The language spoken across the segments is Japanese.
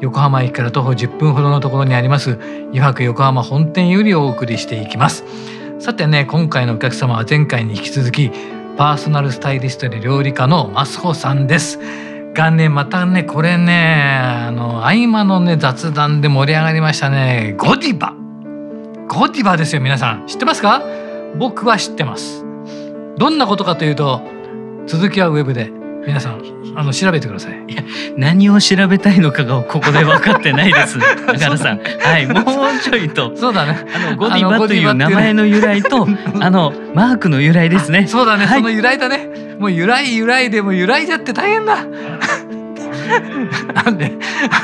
横浜駅から徒歩10分ほどのところにあります湯泊横浜本店よりお送りしていきます。さてね今回のお客様は前回に引き続きパーソナルスタイリストで料理家のマスホさんです。がねまたねこれねあの合間のね雑談で盛り上がりましたね。ゴディバ。ゴディバですよ皆さん。知ってますか？僕は知ってます。どんなことかというと続きはウェブで。皆さんあの調べてください。いや何を調べたいのかがここで分かってないです。中原さん。はい、もうちょいと。そうだね。あのゴディバという名前の由来と あのマークの由来ですね。そうだね、はいその由来だね。もう由来由来でもう由来じゃって大変だ。なんで、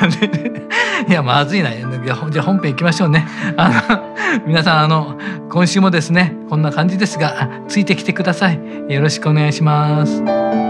なんでいやまずいな。じゃあ本編行きましょうね。あの皆さんあの今週もですねこんな感じですがあついてきてください。よろしくお願いします。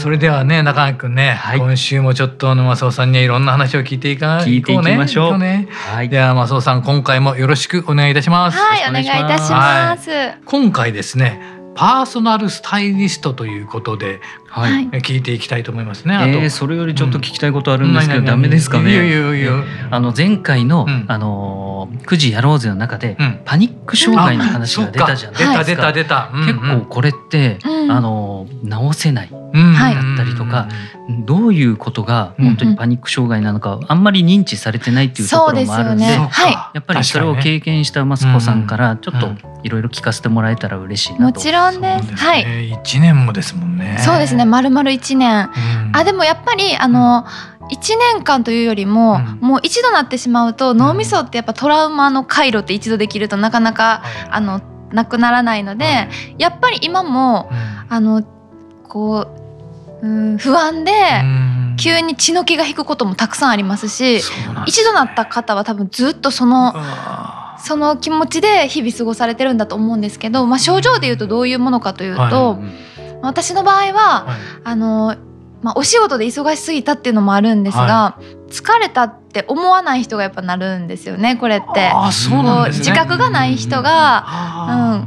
それではね中原くんね、はい今週もちょっと沼尾さんにはいろんな話を聞いていか聞いていきましょうこねはい。では増尾さん今回もよろしくお願いいたします、はい、お願いいたします。今回ですねパーソナルスタイリストということではい。聞いていきたいと思いますね。あと、えー、それよりちょっと聞きたいことあるんですけど、うんダメですかね。いいよいいよいいよ。あの前回の、うんあのー9時やろうぜの中で、うんパニック障害の話が出たじゃないですか。出た出た出た。結構これって、うんあのー直せないだったりとかどういうことがうん本当にパニック障害なのか、あんまり認知されてないっていうところもあるんでそうですよねやっぱりそれを経験したマスコさんからちょっとうんいろいろ聞かせてもらえたら嬉しいなと。もちろんです。ですはい。ね。一年もですもんね。そうですね。まるまる一年。うん。あ、でもやっぱりあの。一年間というよりも、うんもう一度なってしまうと脳みそってやっぱトラウマの回路って一度できるとなかなかはいあのなくならないので、やっぱり今もうんあのこう、うん、不安で、うん。急に血の気が引くこともたくさんありますし、ね。一度なった方は多分ずっとそのあその気持ちで日々過ごされてるんだと思うんですけど、まあ、症状でいうとどういうものかというと、は私の場合はーはい。あの、まあ、お仕事で忙しすぎたっていうのもあるんですが、疲れたって思わない人がやっぱなるんですよねこれって。あーそうなんね。自覚がない人が、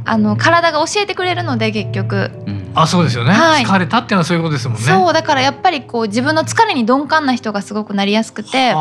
うん、あの体が教えてくれるので結局、うん。あそうですよね、はい。疲れたっていうのはそういうことですもんね。そうだからやっぱりこう自分の疲れに鈍感な人がすごくなりやすくて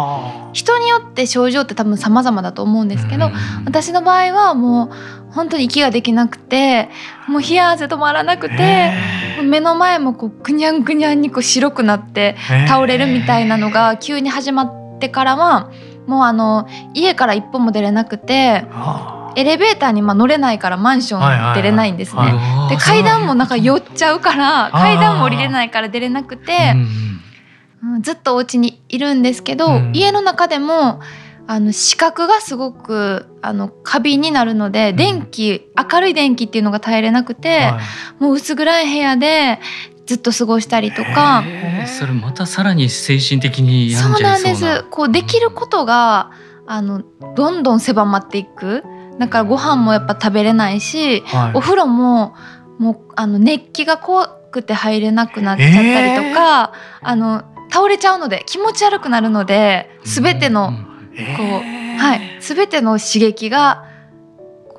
人によって症状って多分様々だと思うんですけど、うん。私の場合はもう本当に息ができなくてもう冷や汗止まらなくてへ目の前もこうくにゃんぐにゃんにこう白くなってー。倒れるみたいなのが急に始まってからはもうあの家から一歩も出れなくてあ。エレベーターにまあ乗れないからマンション出れないんですね。はいはいで階段もなんか酔っちゃうからー。階段も降りれないから出れなくてうん、うんずっとお家にいるんですけど、うん。家の中でもあの視覚がすごくあの過敏になるので、ん。電気明るい電気っていうのが耐えれなくて、はい。もう薄暗い部屋でずっと過ごしたりとか。それまたさらに精神的に病んじゃそうな。いんでそうなす。こうできることがあのどんどん狭まっていく。だからご飯もやっぱ食べれないし、はい。お風呂ももうあの熱気が怖くて入れなくなっちゃったりとか、あの倒れちゃうので気持ち悪くなるので全ての、はい、全ての刺激が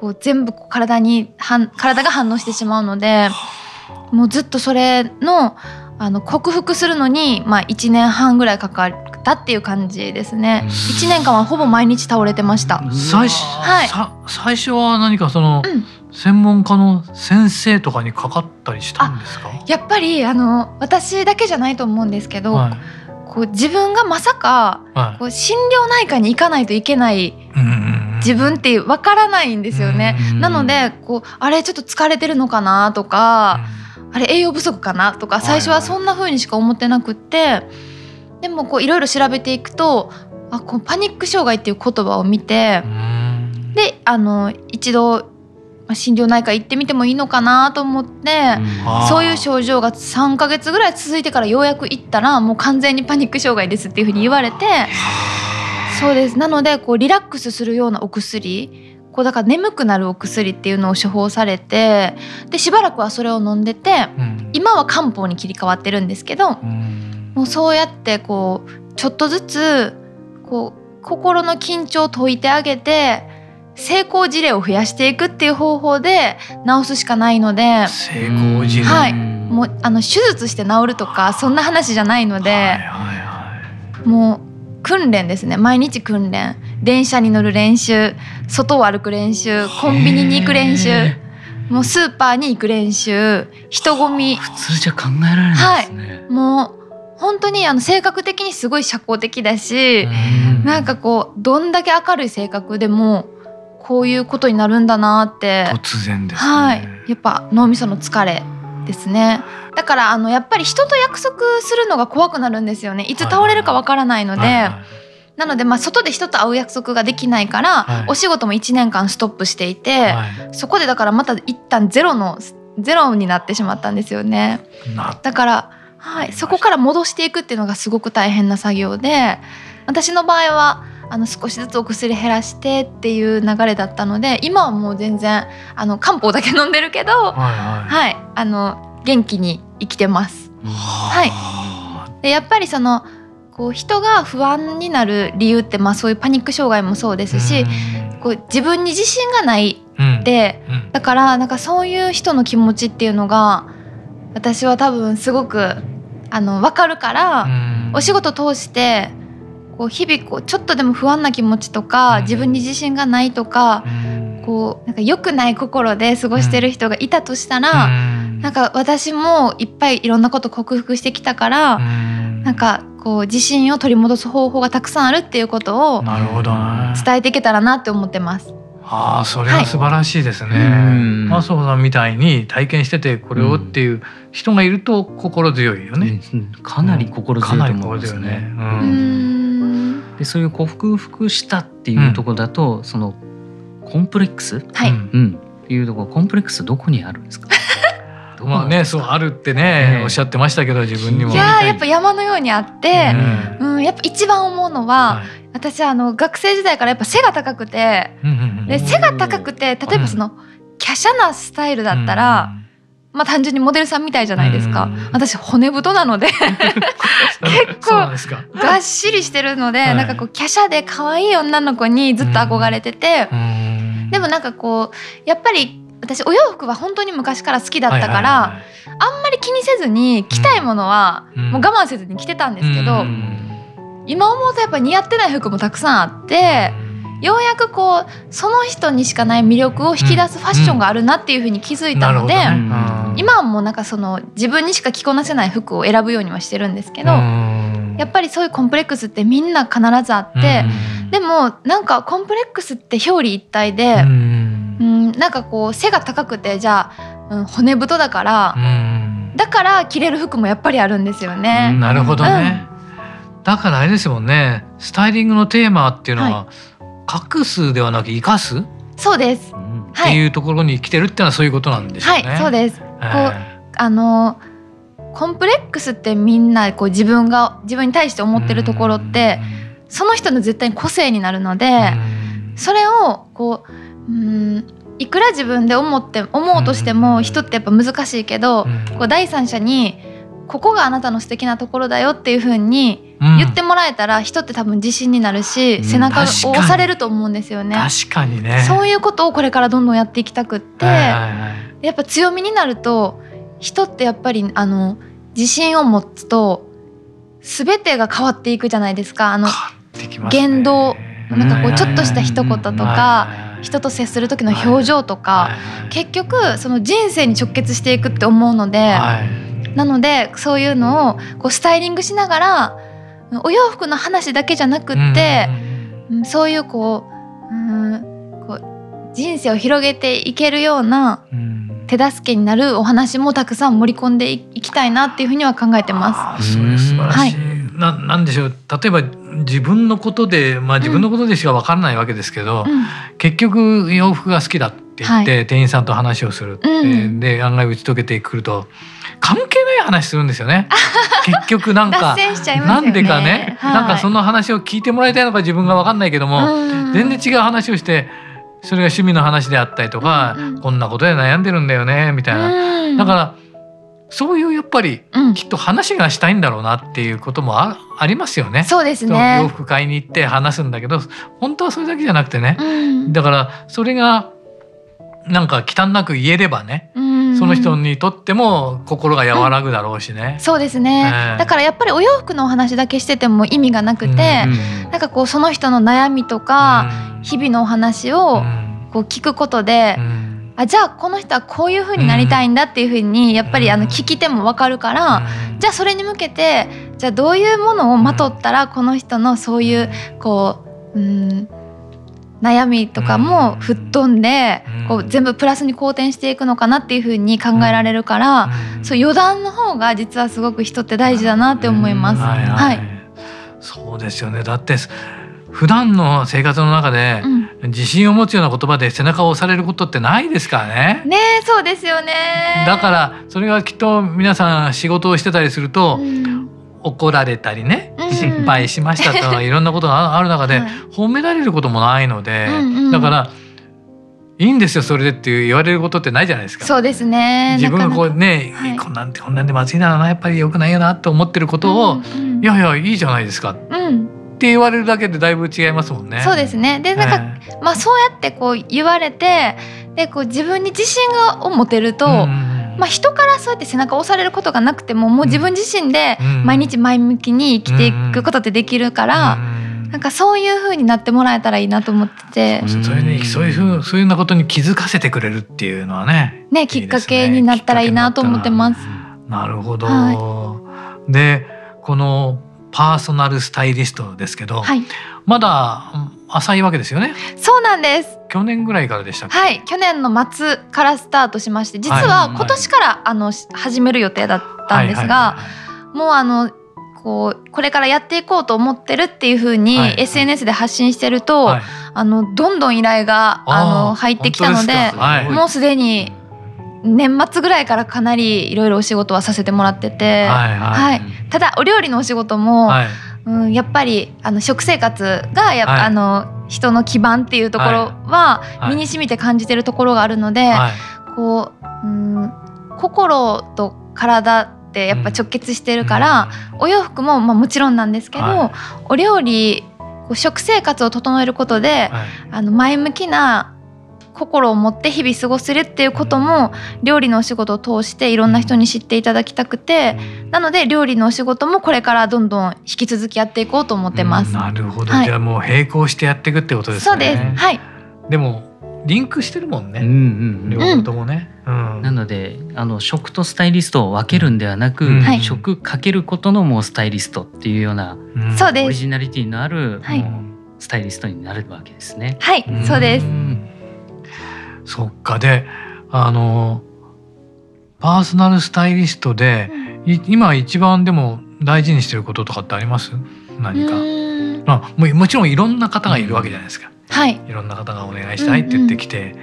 こう全部こう体に反体が反応してしまうのでもうずっとそれのあの克服するのに、まあ、1年半ぐらいかかったっていう感じですね。うん。1年間はほぼ毎日倒れてました。最初、はい。さ最初は何かその、うん。専門家の先生とかにかかったりしたんですか？やっぱりあの私だけじゃないと思うんですけど、はいこう自分がまさかはい。こう心療内科に行かないといけない自分ってわからないんですよね。うんなのでこうあれちょっと疲れてるのかなとか、あれ栄養不足かなとか最初はそんな風にしか思ってなくって、でもこういろいろ調べていくとあこうパニック障害っていう言葉を見てう、ん。であの一度まあ心療内科行ってみてもいいのかなと思って。あーそういう症状が3ヶ月ぐらい続いてからようやく行ったらもう完全にパニック障害ですっていうふうに言われてそうです。なのでこうリラックスするようなお薬こうだから眠くなるお薬っていうのを処方されてでしばらくはそれを飲んでてうん。今は漢方に切り替わってるんですけどうん。もうそうやってこうちょっとずつこう心の緊張を解いてあげて成功事例を増やしていくっていう方法で治すしかないので成功事例。はい。ももうあの手術して治るとかそんな話じゃないので、はいはいはい。もう訓練ですね。毎日訓練。電車に乗る練習。外を歩く練習。コンビニに行く練習。へもうスーパーに行く練習。人混み。普通じゃ考えられないですね。もう本当にあの性格的にすごい社交的だし、うん。なんかこうどんだけ明るい性格でもこういうことになるんだなって、突然ですね。はい。やっぱ脳みその疲れですね。だからあのやっぱり人と約束するのが怖くなるんですよね。いつ倒れるかわからないので、はいはいなのでまあ外で人と会う約束ができないから、はい。お仕事も1年間ストップしていて、はそこでだからまた一旦ゼロのゼロになってしまったんですよね。だから、はい、そこから戻していくっていうのがすごく大変な作業で私の場合はあの少しずつお薬減らしてっていう流れだったので今はもう全然あの漢方だけ飲んでるけど、はいはい。はい、あの元気に生きてます。はい。でやっぱりそのこう人が不安になる理由って、まあ、そういうパニック障害もそうですし、こう自分に自信がないうん。でうん。だからなんかそういう人の気持ちっていうのが私は多分すごくあの分かるから、うん。お仕事通してこう日々こうちょっとでも不安な気持ちとか、うん。自分に自信がないとか、うん。こうなんか良くない心で過ごしてる人がいたとしたら、うん。なんか私もいっぱいいろんなこと克服してきたから、うん。なんかこう自信を取り戻す方法がたくさんあるっていうことをなるほどね。伝えていけたらなって思ってます。ああそれは素晴らしいですね。うん。マソさんみたいに体験しててこれをっていう人がいると心強いよね。うん。かなり心強いと思うんですよね。かなり心強いねうーんでそういう克服したっていうところだと、そのコンプレックス、はい、うん。うん、っていうところコンプレックスどこにあるんですか？まあねそうあるってね、ええ。おっしゃってましたけど自分にも。いやーやっぱ山のようにあって、うん。うん、やっぱ一番思うのは、はい。私あの学生時代からやっぱ背が高くてうんうんうんで背が高くて例えばその、華奢なスタイルだったら、まあ単純にモデルさんみたいじゃないですか、うん。私骨太なので。うん構。がっしりしてるので、はい。なんかこう華奢で可愛い女の子にずっと憧れてて、うん。でもなんかこうやっぱり私お洋服は本当に昔から好きだったから、はいはいはいあんまり気にせずに着たいものはうん。もう我慢せずに着てたんですけど、うん。今思うとやっぱ似合ってない服もたくさんあって、ようやくこうその人にしかない魅力を引き出すファッションがあるなっていうふうに気づいたので、なるほどね。うん今はもうなんかその自分にしか着こなせない服を選ぶようにはしてるんですけど、うん。やっぱりそういうコンプレックスってみんな必ずあって、うん。でもなんかコンプレックスって表裏一体で、うん。うんなんかこう背が高くてじゃあ、うん骨太だから、うん。だから着れる服もやっぱりあるんですよね。なるほどね、だからあれですもんね。スタイリングのテーマっていうのは、隠すではなく生かす？っそうです。うん。はい。ていうところに来てるっていうのはそういうことなんでしょうね。はい、そうです。えあのコンプレックスってみんなこう自分が自分に対してえ思ってるところってその人の絶対に個性になるので、うん。それをこううんいくら自分で思って思うとしても、うん。人ってやっぱ難しいけど、うん。こう第三者にここがあなたの素敵なところだよっていう風にうん。言ってもらえたら人って多分自信になるし、うん。背中を押されると思うんですよね。確かにね。そういうことをこれからどんどんやっていきたくって、はいはいはいやっぱ強みになると人ってやっぱりあの自信を持つと全てが変わっていくじゃないですか。あのね。言動なんかこううん。ちょっとした一言とか人と接する時の表情とか結局その人生に直結していくって思うのではい。なのでそういうのをこうスタイリングしながらお洋服の話だけじゃなくってうん。そういうこううんこう人生を広げていけるようなうんうん手助けになるお話もたくさん盛り込んでいきたいなっていうふうには考えてまあーそれ素晴らしい、はななんでしょう。例えば自分のことでまあ自分のことでしか分からないわけですけど、す。うん。結局洋服が好きだって言って、店員さんと話をするって、うんで案外打ち解けてくると関係ない話するんですよね。結局なん脱かね。なんでかね、はい。なんかその話を聞いてもらいたいのか自分が分かんないけども、うん。全然違う話をしてそれが趣味の話であったりとか、うんうん。こんなことで悩んでるんだよねみたいな、うん。だからそういうやっぱりうん。きっと話がしたいんだろうなっていうこともあありますよね。そうですそう洋ね。服買いに行って話すんだけど本当はそれだけじゃなくてね、うん。だからそれがなんか忌憚なく言えればね、うんその人にとっても心が和らぐだろうしね。そうですね、ええ。だからやっぱりお洋服のお話だけしてても意味がなくて、うんなんかこうその人の悩みとか、うん。日々のお話うをん。こう聞くことで、うん。あじゃあこの人はこういう風になりたいんだっていう風にやっぱりあの聞き手もわかるから、うん。じゃあそれに向けてじゃあどういうものをまとったらこの人のそういうこう、うん、悩みとかも吹っ飛んでうん。こう全部プラスに好転していくのかなっていう風に考えられるから、うん。そう余談の方が実はすごく人って大事だなって思います。はいはい。はい。そうですよね。だって普段の生活の中でうん。自信を持つような言葉で背中を押されることってないですからね。ねえそうですよね。だからそれがきっと皆さん仕事をしてたりすると、うん怒られたりね、うん失敗しましたとかいろんなことがある中で、はい。褒められることもないので、うんうん。だからいいんですよそれでって言われることってないじゃないですか。そうですね。自分がこうなかね、はい。こんなんてこんなんでまずいななやっぱり良くないよなと思ってることを、うんうんいやいやいいじゃないですか。っうん、て言われるだけでだいぶ違いますもんね。そうですね。でなんか、ねまあそうやってこう言われてでこう自分に自信がを持てると、うんうんうんまあ人からそうやって背中を押されることがなくてももう自分自身でうん。毎日前向きに生きていくことってできるから、うん。なんかそういう風になってもらえたらいいなと思ってて。そうそういうねそういうふうそういうなことに気づかせてくれるっていうのはね。ねきっかけになったらいいなと思ってます。なるほど。はでこのパーソナルスタイリストですけど、はい、まだうん浅いわけですよね？そうなんです。去年ぐらいからでした。はい、去年の末からスタートしまして、実はい。は今年からあのし始める予定だったんですはいが、はいもうあのこうこれからやっていこうと思ってるっていう風にはい。SNS で発信してると、はい。あのどんどん依頼があの入ってきたのでではい。もうすでに年末ぐらいからかなりいろいろお仕事はさせてもらってて、はいははい。ただお料理のお仕事も、はい。うん、やっぱりあの食生活がやっぱ、はい。あの人の基盤っていうところははい。身に染みて感じてるところがあるので、はい。こう、うん、心と体ってやっぱ直結してるから、お洋服もまあもちろんなんですけど、はお料理食生活を整えることで、はい。あの前向きな心を持って日々過ごせるっていうことも料理のお仕事を通していろんな人に知っていただきたくてなので料理のお仕事もこれからどんどん引き続きやっていこうと思ってます。うんなるほど、はいじゃあもう並行してやっていくってことですね。そうです。はい。でもリンクしてるもんね。うんうん両うん方ともね。うんなのであの食とスタイリストを分けるんではなく、うんはい食かけることのもうスタイリストっていうようなうんそうですオリジナリティのある、はいもうスタイリストになるわけですね。はい、そうです。んそっか。であのパーソナルスタイリストでい今一番でも大事にしてることとかってあります？何か、まあ、ももちろんいろんな方がいるわけじゃないですか、はい。いろんな方がお願いしたいって言ってきて、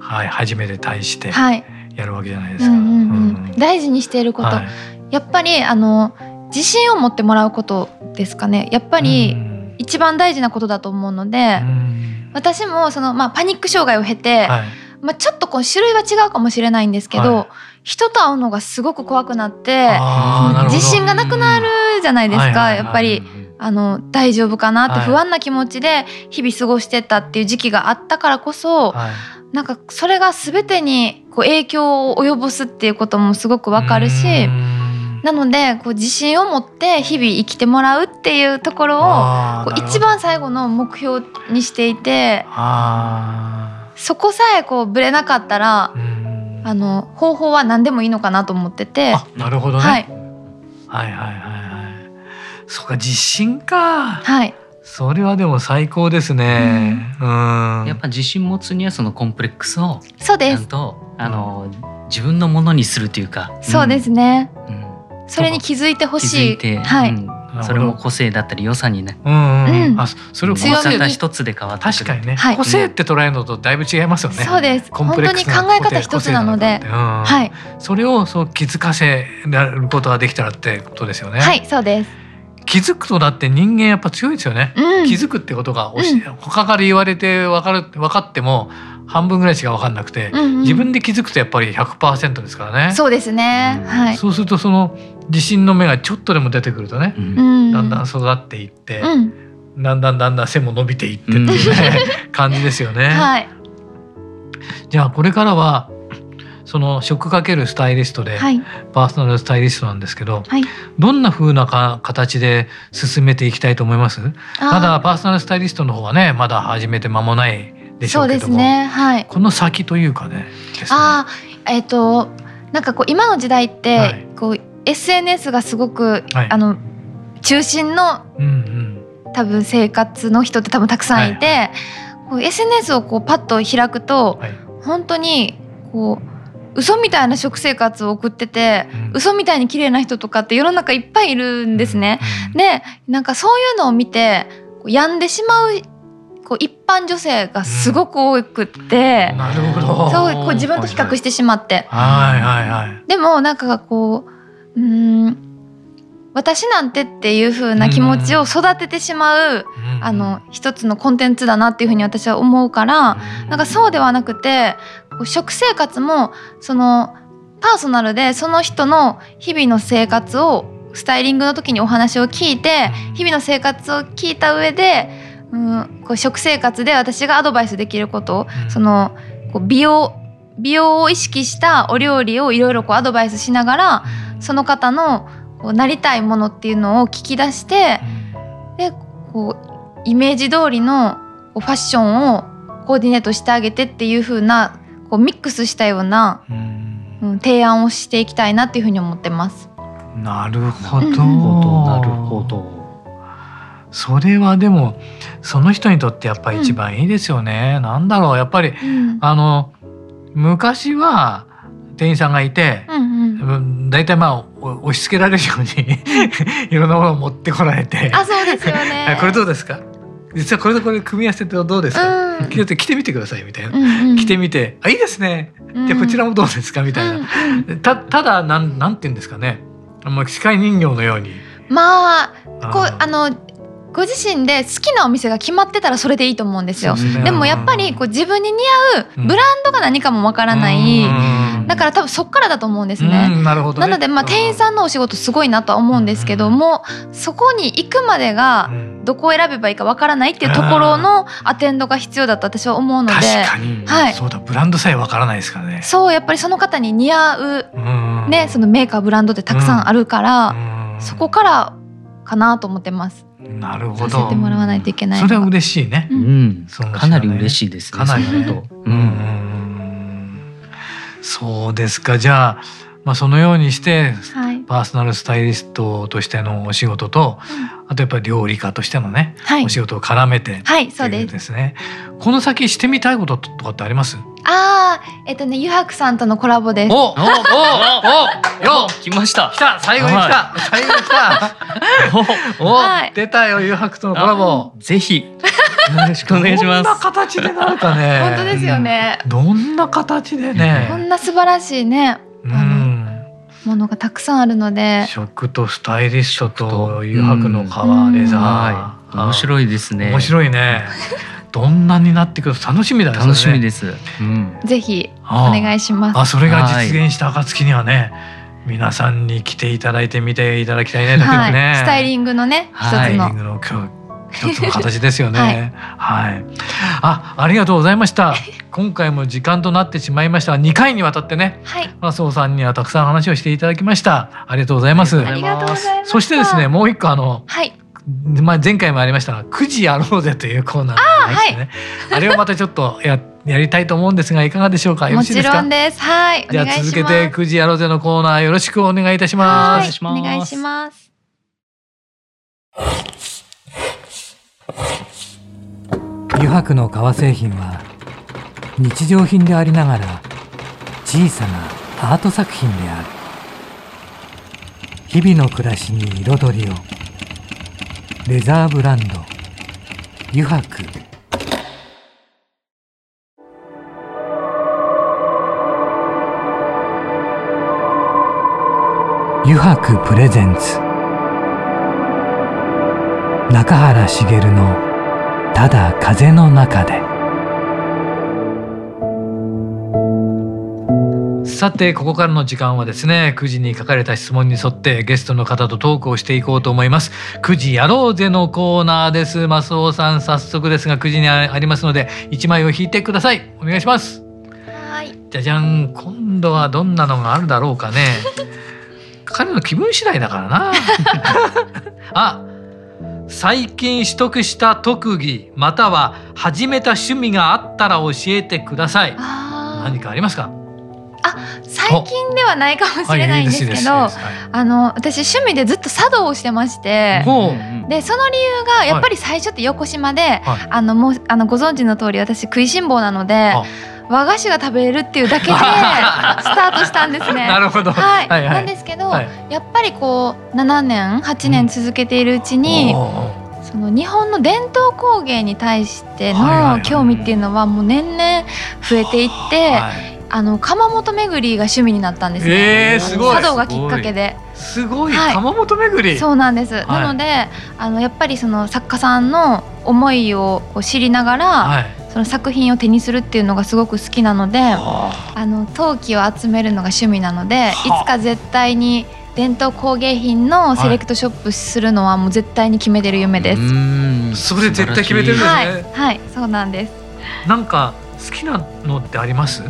はい、初めて対してはい。やるわけじゃないでうんうすか。んうん。うん。大事にしていること、はい。やっぱりあの自信を持ってもらうことですかね。やっぱりうん一番大事なことだと思うので、うん。私もそのまあパニック障害を経て、はい。まあちょっとこう種類は違うかもしれないんですけど、はい。人と会うのがすごく怖くなって自信がなくなるじゃないですか、やっぱり。あの大丈夫かなってはい。不安な気持ちで日々過ごしてたっていう時期があったからこそ、はい。なんかそれが全てにこう影響を及ぼすっていうこともすごくわかるし、うんなのでこう自信を持って日々生きてもらうっていうところをこう一番最後の目標にしていてあそこさえこうぶれなかったらーうん。あの方法は何でもいいのかなと思ってて、あなるほどね、はい。はいはいはいはい。そうか自信か。はい。それはでも最高ですね。うん。やっぱ自信持つにはそのコンプレックスをちそうです。ゃんとあの自分のものにするというか、そうですね、うんそれに気づいてほ気しい。づいて、はい、うん。それも個性だったり良さにね。うんうん。あそれを個強み。性たった一つで変わってくる。確かにね、はい。個性って捉えるのとだいぶ違いますよね。そうです。本当に考え方一つなので。うん。はい。それをそう気づかせられることができたらってことですよね、はいそうです、気づくとだって人間やっぱ強いですよね、うん、気づくってことがおし、他から言われて分かる分かっても半分ぐらいしか分かんなくて、うんうん。自分で気づくとやっぱり100%ですからね。そうですね、うん。はい。そうするとその自信の目がちょっとでも出てくるとねう、ん。うんだんだん育っていって、うん。だんだんだんだん背も伸びていってっていうね、感じですよね。はい。じゃあこれからはその食かけるスタイリストで、はい。パーソナルスタイリストなんですけどはい。どんな風なか形で進めていきたいと思います？あー。まだパーソナルスタイリストの方はねまだ始めて間もないでしょそうけども、すね。はい。この先というかねね。ああえっ、となんかこう今の時代って、はい。こう SNS がすごく、はい。あの中心のうんうん。多分生活の人って多分たくさんいて、こう SNS をこうパッと開くとはい。本当にこう嘘みたいな食生活を送ってて、うん。嘘みたいに綺麗な人とかって世の中いっぱいいるんですね。うん。でなんかそういうのを見て病んでしまうこう一般女性がすごく多くって、なるほど。そうこう自分と比較してしまって。はいはいはい。でもなんかこううーん私なんてっていう風な気持ちを育ててしまう、うん。あの一つのコンテンツだなっていう風に私は思うから、なんかそうではなくて食生活もそのパーソナルでその人の日々の生活をスタイリングの時にお話を聞いてうん日々の生活を聞いた上で、うん、こう食生活で私がアドバイスできること、うん。そのこう美容美容を意識したお料理をいろいろこうアドバイスしながらその方のこうなりたいものっていうのを聞き出してでこうイメージ通りのファッションをコーディネートしてあげてっていう風なこうミックスしたような、うん。うん、提案をしていきたいなっていう風に思ってます。なるほど。うんなるほど。それはでもその人にとってやっぱり一番いいですよね、なんだろうやっぱりうん。あの昔は店員さんがいて、うんうん、うん大体まあお押し付けられるように いろんなものを持ってこられて。あそうですよはね。い。これどうですか？実はこれとこれ組み合わせてどうですか、うん。着てみてくださいみたいな、うんうん。着てみてあいいですね。でこちらもどうですか？みたいな、うん。うんたただなんなんて言うんですかね？もう機械人形のように。まあこうーあのご自身で好きなお店が決まってたらそれでいいと思うんですよ。ですね。でもやっぱりこう自分に似合ううん。ブランドが何かもわからない、うんだから多分そっからだと思うんですうね。んなるほどね、なのでまあ店員さんのお仕事すごいなとは思うんですけどうん。もそこに行くまでがうん。どこを選べばいいかわからないっていうところのアテンドが必要だと私は思うので確かに、はい。そうだブランドさえわからないですからね。そうやっぱりその方に似合う、うん。ね、そのメーカーブランドってたくさんあるから、うん。そこからかなと思ってます。なるほさせどてもらわないといけないそれは嬉しいね。ううん。かなり嬉しいですねかなりと。うんそうですか。じゃあ、まあ、そのようにしてはい、パーソナルスタイリストとしてのお仕事とあとやっぱり料理家としてのね、はい。お仕事を絡めてはい、そうです。ですね。この先してみたいこととかってあります？ああ、えっとね、ゆはくさんとのコラボです。おおおおよ来ました。来た。最後に来た、最後に来た。お、はい出たよ誘白とのコラボ。ぜひよろしくお願いしまどんなす形でなるかね。本当ですよね。どんな形でこねんな素晴らしいね、うん。ものがたくさんあるので。食とスタイリストとと誘白の革うん。レザー、はい面白いですね。面白いね。どんなになってくる楽しみだね。楽しみすです。うん。ぜひおあ。あ願いします。あそれが実現した暁にはね、皆さんに来ていただいて見ていただきたいねだけどはい、ね、スタイリングのね、一はい。つのスタイリン。グの今日一つの形ですよね。はい、あ、ありがとうございました。今回も時間となってしまいましたが、2回にわたってね、はいマスオさんにはたくさん話をしていただきました。ありがとうございます。ありがとうございますそしてですね、もう一個あの、はいまあ、前回もありましたが、9時やろうぜというコーナーがありましてね。あれをまたちょっとや、やりたいと思うんですが、いかがでしょうか？よろもしいですか？ちろん。ですはいじゃ続けて9時やろうぜのコーナーよろしくお願いいたします。はいしますお願いします油白の革製品は日常品でありながら小さなアート作品である。日々の暮らしに彩りを。レザーブランド。油白。油白プレゼンツ。中原茂の「ただ風の中で」さてここからの時間はですね9時に書かれた質問に沿ってゲストの方とトークをしていこうと思います。9時やろうぜのコーナーです。マスオさん早速ですが9時にありますので1枚を引いてください。お願いします。はい。じゃじゃん。今度はどんなのがあるだろうかね。彼の気分次第だからな。あ最近取得した特技または始めた趣味があったら教えてください。何かありますか？最近ではないかもしれないんですけど、あの私趣味でずっと茶道をしてましてでその理由がやっぱり最初って横島で、はい。あのもうあのご存知の通り私食いしん坊なのであ和菓子が食べれるっていうだけで スタートしたんですね。なるほど、はい、はいはい。なんですけど、はい。やっぱりこう7年8年続けているうちに、おー。その日本の伝統工芸に対しての興味っていうのはもう年々増えていって、はい。あの窯元巡りが趣味になったんですね。えー、すごい。茶道がきっかけで。すごい。はい。窯元巡り、そうなんです。い。なので、あのやっぱりその作家さんの思いをこう知りながら、はいその作品を手にするっていうのがすごく好きなので、あ。あの陶器を集めるのが趣味なので、いはあ。つか絶対に伝統工芸品のセレクトショップするのはもう絶対に決めてる夢です。うんそれ絶対決めてるんですね。はい、はい、そうなんです。なんか好きなのってあります？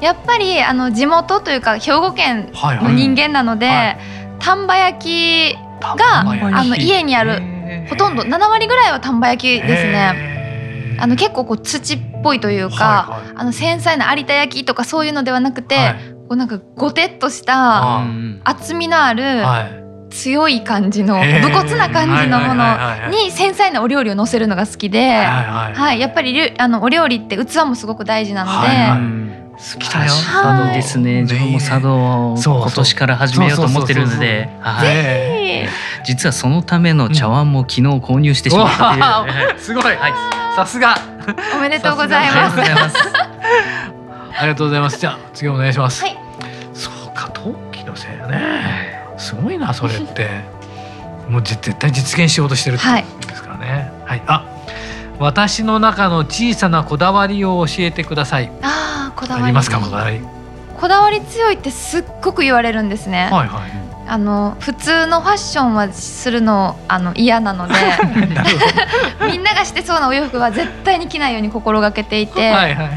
やっぱりあの地元というか兵庫県はいの人間なので、はい。丹波焼きがあの家にあるほとんど7割ぐらいは丹波焼きですね。ねあの結構こう土っぽいというか、はいはい。あの繊細な有田焼とかそういうのではなくて、はい。こうなんかごてっとした厚みのあるはい。強い感じの武骨な感じのものに繊細なお料理を乗せるのが好きで、はいはいはい、やっぱりあのお料理って器もすごく大事なので、はいはい。うん好きだよ。はいいいですね。自分も茶道を今年から始めようと思ってるので、はい。ね実はそのための茶碗も昨日購入してしまったという。すごい、さすが。おめでとうございます。ありがとうございます。じゃあ次お願いします、はい。そうか陶器のせいやね。すごいなそれって。もうぜ絶対実現しようとしてるってですからね。はい、あ私の中の小さなこだわりを教えてください。ああこだわり。ますかこだわり？こだわり強いってすっごく言われるんですね。はいはい。あの普通のファッションはするのあの嫌なので。みんながしてそうなお洋服は絶対に着ないように心がけていどて、はいはいはい。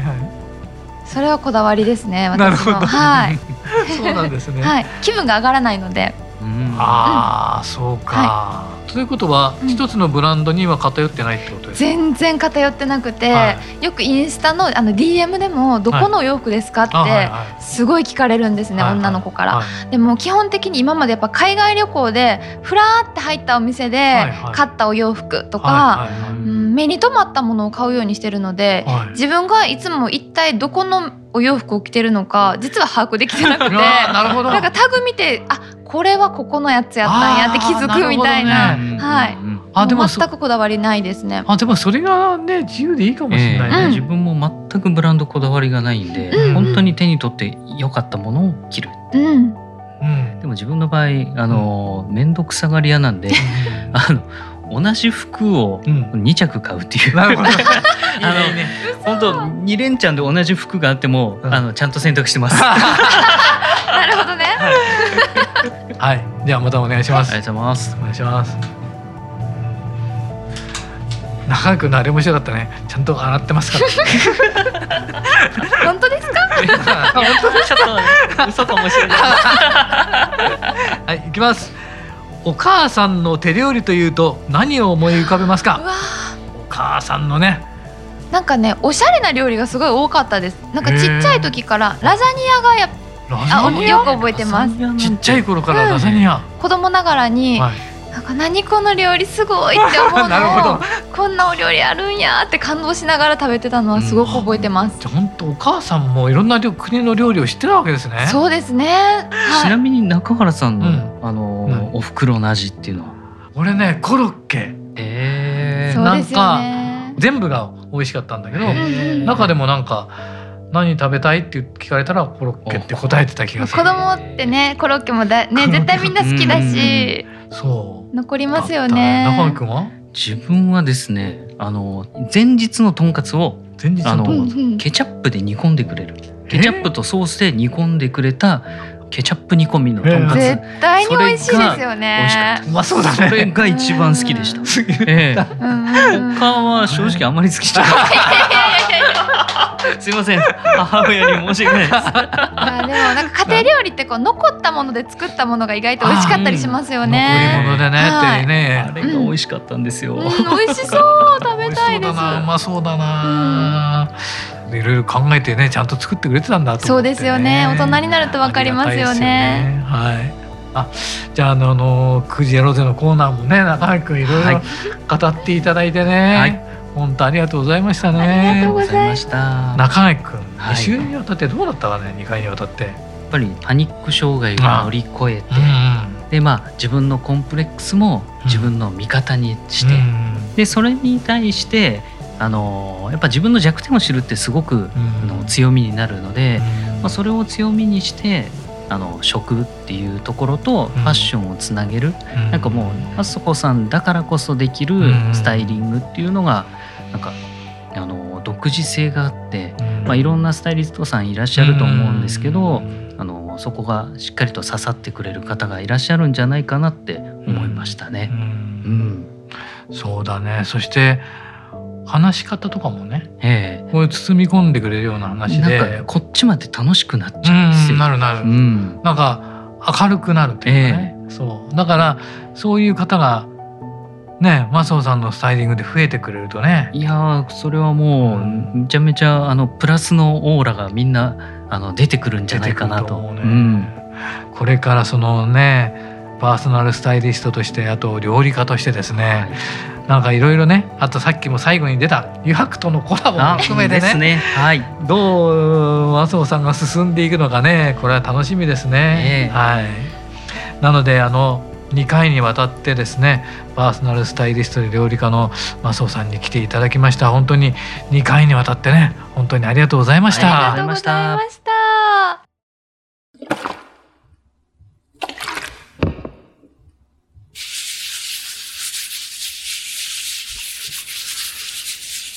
それはこだわりですね私の。はい、そうなんですね、はい、気分が上がらないので。うん。ああ、そうか、ということはうん。一つのブランドには偏ってないってことですか、全然偏ってなくて、はよくインスタのあの DM でも「どこのお洋服ですか?」ってすごい聞かれるんですね、はいはい。女の子から。はい。でも基本的に今までやっぱ海外旅行でふらーって入ったお店で買ったお洋服とか、目に留まったものを買うようにしてるので、はい。自分がいつも一体どこのお洋服を着てるのか実は把握できてなくて。なるほど。なんかタグ見てあこれはここのやつやったんやって気づくみたいな。ね。はい。うんあでも全くこだわりないですね。あでもそれがね自由でいいかもしれないね、うん。自分も全くブランドこだわりがないんで、うん本当に手に取って良かったものを着る。うん、うん。でも自分の場合あの面倒くさがり屋なんで、あの同じ服をうん。2着買うっていう。なるほど。あのいいね。本当二連チャンで同じ服があっても、うん。あのちゃんと選択してます。あ なるほどね。はい。じゃあまたお願いします、りがとうございます。お願いします。中川君のあれ面白かったね。ちゃんと洗ってますから。本当ですか？本当ちょっと嘘かもしれない。はい行きますお母さんの手料理というと何を思い浮かべますか？お母さんのね。ーなんかねおしゃれな料理がすごい多かったです。なんかちっちゃい時からラザニアがやあザニア？よく覚えてます。ちっちゃい頃からラザニア、子供ながらに、はいなんか何この料理すごいって思うのを こんなお料理あるんやって感動しながら食べてたのはすごく覚えてます、じゃあ本当お母さんもいろんな料国の料理を知ってたわけですね。そうですね。ちなはいみに中原さんの、うん。あの、うん。お袋の味っていうのは？俺ねコロッケ。えそうですよね。全部が美味しかったんだけど、うんうん中でもなんか何食べたい？って聞かれたらコロッケって答えてた気がする。子供ってねコロッケもだね絶対みんな好きだしそう。残りますよだった中ね川君は？自分はですねあの前日のとんかつを前日あのうんうんケチャップで煮込んでくれる。ケチャップとソースで煮込んでくれたケチャップ煮込みのとんかつ、絶対に美味しいですよ美味しかね。ったうまそうだね。それが一番好きでした。ええ。うんうんうん。他は正直あまり好きじゃない すいません。母親に申し訳ないです。まあでもなんか家庭料理ってこう残ったもので作ったものが意外と美味しかったりしますよ残りね。物でねはい。ってね。あれが美味しかったんですよ、うん、美味しそう。食べたいです。そうだなうまそうだな、いろいろ考えてねちゃんと作ってくれてたんだとそうですよね。大人になるとわかりますよね。ね。はい。あじゃああのあの9時やろうぜのコーナーもね中原君いろいろはい。語っていただいてね、はい本当ありがとうございましたね。ありがとうごございました。中原君、はい。2週にわたってどうだったかね2回にわたって。やっぱりパニック障害を乗り越えてうんでまあ自分のコンプレックスも自分の味方にして、うんでそれに対してあのやっぱ自分の弱点を知るってすごく、うん。あの強みになるので、うん。まあ、それを強みにしてあの食っていうところとファッションをつなげる、うん。なんかもうあそこさんだからこそできるうん。スタイリングっていうのがなんかあの独自性があって、うん。まあ、いろんなスタイリストさんいらっしゃると思うんですけど、うん。あのそこがしっかりと刺さってくれる方がいらっしゃるんじゃないかなって思いましたうね。うん。ん、そうだね。そして話し方とかもねえこう包み込んでくれるようなえ話で。なんかこっちまで楽しくなっちゃうんですうんよ。なるなる、うん。なんか明るくなるというかね、そう。だからそういう方がねマスオさんのスタイリングで増えてくれるとねいやーそれはもううんめちゃめちゃあのプラスのオーラがみんなあの出てくるんじゃないかなと。出てくる思うねうんこれからそのねパーソナルスタイリストとしてあと料理家としてですね、なんかいろいろねあとさっきも最後に出た油白とのコラボもあ含めてねね。はい。どう麻生さんが進んでいくのかねこれは楽しみですね。ええはい、なのであの2回にわたってですねパーソナルスタイリストで料理家の麻生さんに来ていただきました本当に2回にわたってね本当にありがとうございましあた。ありがとうございました。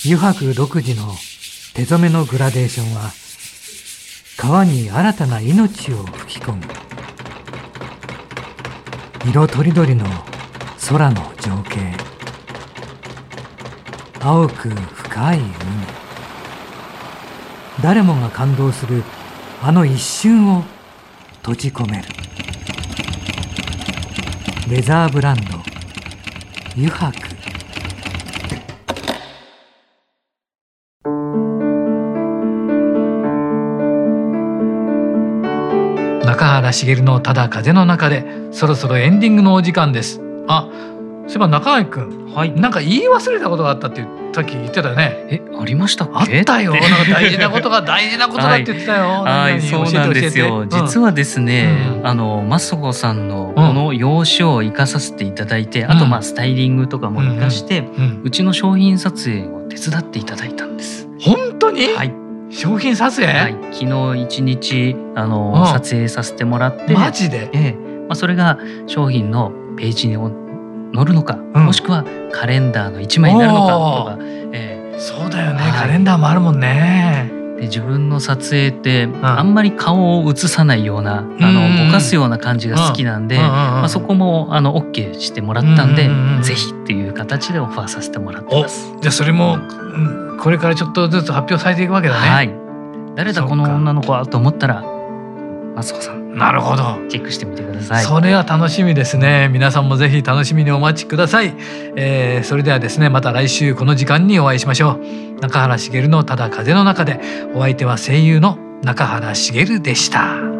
油白独自の手染めのグラデーションは川に新たな命を吹き込む色とりどりの空の情景。青く深い海。誰もが感動するあの一瞬を閉じ込める。レザーブランド。油白原茂のただ風の中でそろそろエンディングのお時間です。あそういえば中原くんはい。なんか言い忘れたことがあったってさっき言ってたよね。えありましたっあけ？ったよ。大事なことが大事なことだって言ってたよ、はい、そうなんですよ。実ははですね、うん。あのマスコさんのこの用紙を生かさせていただいて、あとまあスタイリングとかも生かして、うん、うちの商品撮影を手伝っていただいたんです。本当に、はい、商品撮影、はい、昨日一日あの、うん撮影させてもらって、マジで？ええ、まあそれが商品のページに載るのか、うん。もしくはカレンダーの一枚になるのかとか、えそうだよね、はい。カレンダーもあるもんね。えで自分の撮影ってあんまり顔を映さないような、あのぼかすような感じが好きなんで、まあ、そこもあの OK してもらったんで、ぜひっていう形でオファーさせてもらってます。じゃあそれも、これからちょっとずつ発表されていくわけだね。はい、誰だこの女の子はと思ったらマツコさん。なるほど。チェックしてみてください。それは楽しみですね。皆さんもぜひ楽しみにお待ちください、えー、それではですねまた来週この時間にお会いしましょう。中原茂のただ風の中で。お相手は声優の中原茂でした